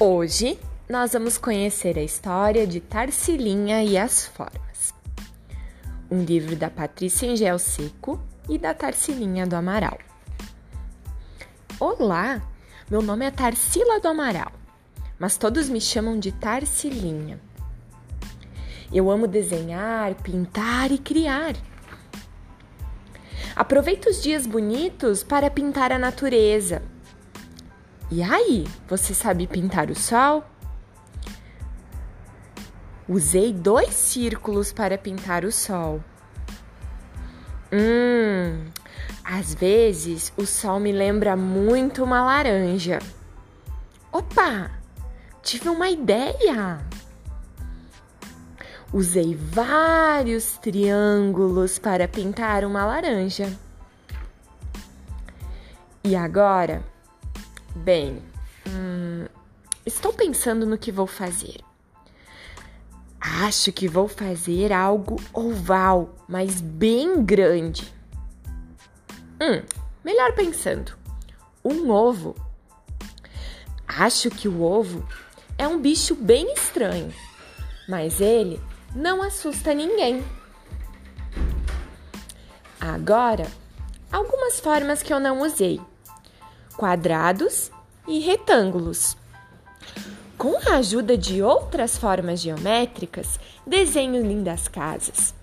Hoje nós vamos conhecer a história de Tarsilinha e as Formas, um livro da Patrícia Engel Seco e da Tarsilinha do Amaral. Olá, meu nome é Tarsila do Amaral, mas todos me chamam de Tarsilinha. Eu amo desenhar, pintar e criar. Aproveito os dias bonitos para pintar a natureza e aí, você sabe pintar o sol? Usei dois círculos para pintar o sol. Hum, às vezes o sol me lembra muito uma laranja. Opa! Tive uma ideia! Usei vários triângulos para pintar uma laranja. E agora? Bem, hum, estou pensando no que vou fazer. Acho que vou fazer algo oval, mas bem grande. Hum, melhor pensando, um ovo. Acho que o ovo é um bicho bem estranho, mas ele não assusta ninguém. Agora, algumas formas que eu não usei quadrados e retângulos. Com a ajuda de outras formas geométricas, desenho lindas casas.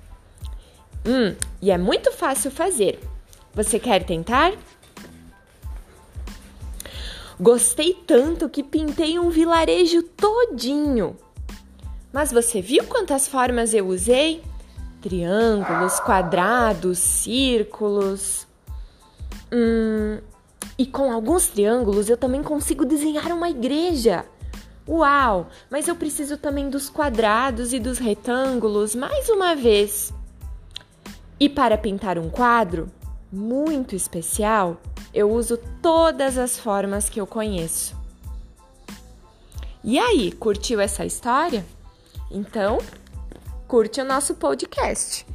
Hum, e é muito fácil fazer. Você quer tentar? Gostei tanto que pintei um vilarejo todinho. Mas você viu quantas formas eu usei? Triângulos, quadrados, círculos. Hum, e com alguns triângulos eu também consigo desenhar uma igreja. Uau! Mas eu preciso também dos quadrados e dos retângulos mais uma vez. E para pintar um quadro muito especial, eu uso todas as formas que eu conheço. E aí, curtiu essa história? Então, curte o nosso podcast.